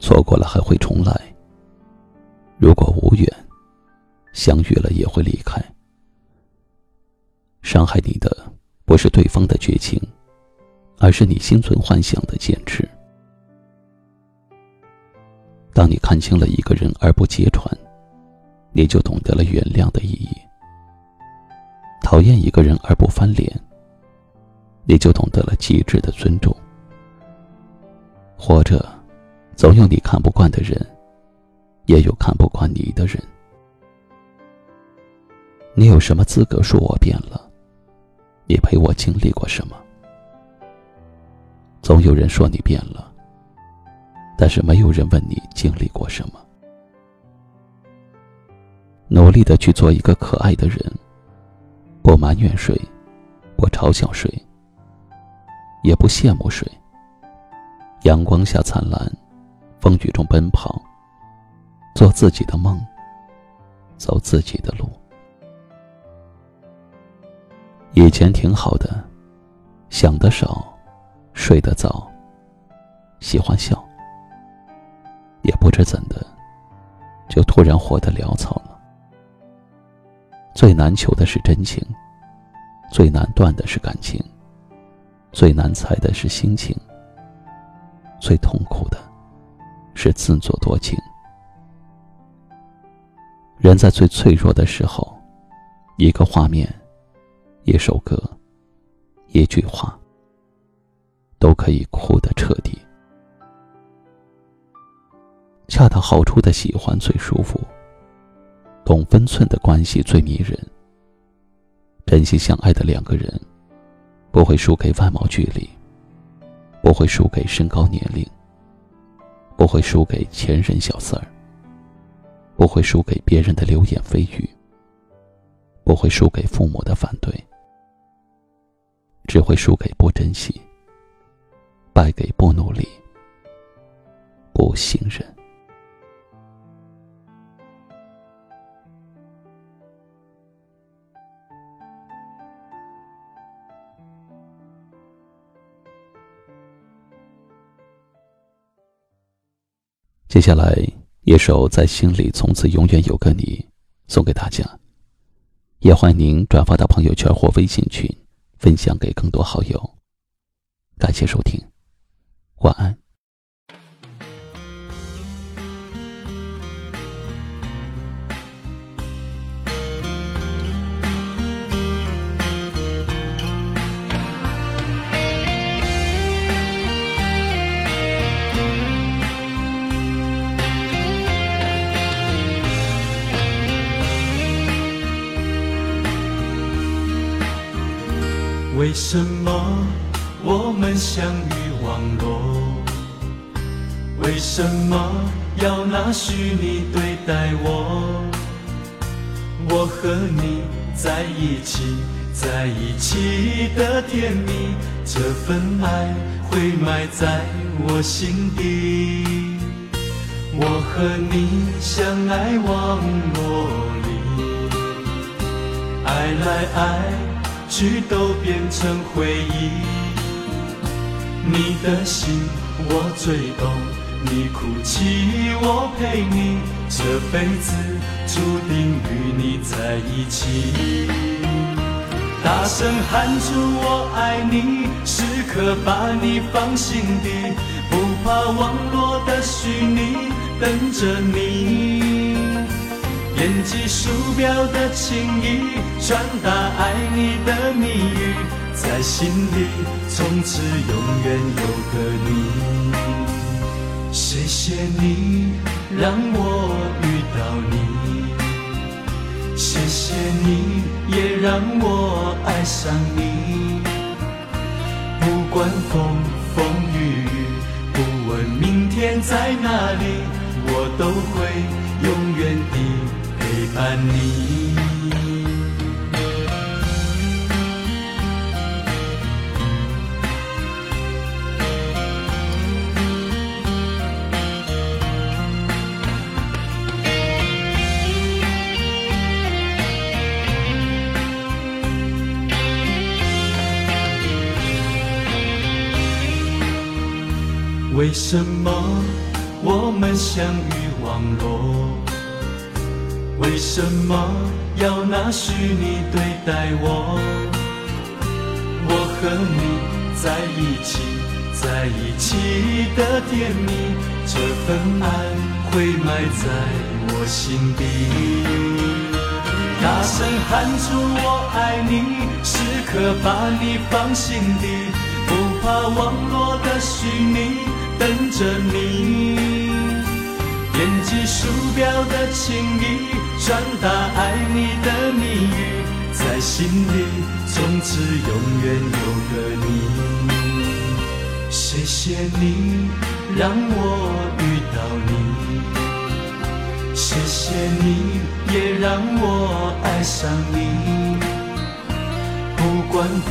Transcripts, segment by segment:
错过了还会重来。如果无缘，相遇了也会离开。伤害你的不是对方的绝情，而是你心存幻想的坚持。当你看清了一个人而不揭穿，你就懂得了原谅的意义；讨厌一个人而不翻脸，你就懂得了极致的尊重。活着。总有你看不惯的人，也有看不惯你的人。你有什么资格说我变了？你陪我经历过什么？总有人说你变了，但是没有人问你经历过什么。努力的去做一个可爱的人，不埋怨谁，不嘲笑谁，也不羡慕谁。阳光下灿烂。风雨中奔跑，做自己的梦，走自己的路。以前挺好的，想得少，睡得早，喜欢笑，也不知怎的，就突然活得潦草了。最难求的是真情，最难断的是感情，最难猜的是心情，最痛苦的。是自作多情。人在最脆弱的时候，一个画面、一首歌、一句话，都可以哭得彻底。恰到好处的喜欢最舒服，懂分寸的关系最迷人。真心相爱的两个人，不会输给外貌距离，不会输给身高年龄。不会输给前任小三儿，不会输给别人的流言蜚语，不会输给父母的反对，只会输给不珍惜，败给不努力，不信任。接下来一首《在心里从此永远有个你》，送给大家。也欢迎您转发到朋友圈或微信群，分享给更多好友。感谢收听，晚安。为什么我们相遇网络？为什么要拿虚拟对待我？我和你在一起，在一起的甜蜜，这份爱会埋在我心底。我和你相爱网络里，爱来爱。去都变成回忆，你的心我最懂，你哭泣我陪你，这辈子注定与你在一起。大声喊出我爱你，时刻把你放心底，不怕网络的虚拟等着你。点击鼠标的情意，传达爱你的蜜语，在心里从此永远有个你。谢谢你让我遇到你，谢谢你也让我爱上你。不管风风雨雨，不问明天在哪里。我都会永伴你。为什么我们相遇网络？为什么要拿虚拟对待我？我和你在一起，在一起的甜蜜，这份爱会埋在我心底。大声喊出我爱你，时刻把你放心底，不怕网络的虚拟。等着你，点击鼠标的情意，传达爱你的蜜语，在心里从此永远有个你。谢谢你让我遇到你，谢谢你也让我爱上你。不管风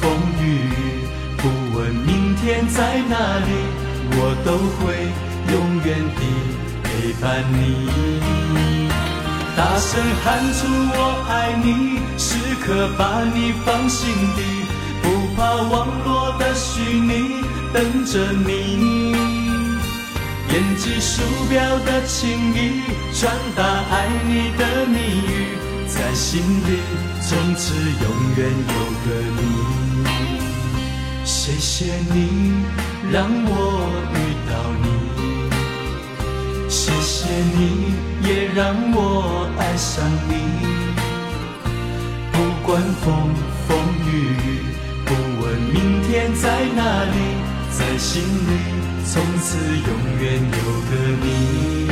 风雨雨，不问明天在哪里。我都会永远的陪伴你，大声喊出我爱你，时刻把你放心底，不怕网络的虚拟，等着你。点击鼠标的情意，传达爱你的蜜语，在心里从此永远有个你。谢谢你让我遇到你，谢谢你也让我爱上你。不管风风雨雨，不问明天在哪里，在心里从此永远有个你。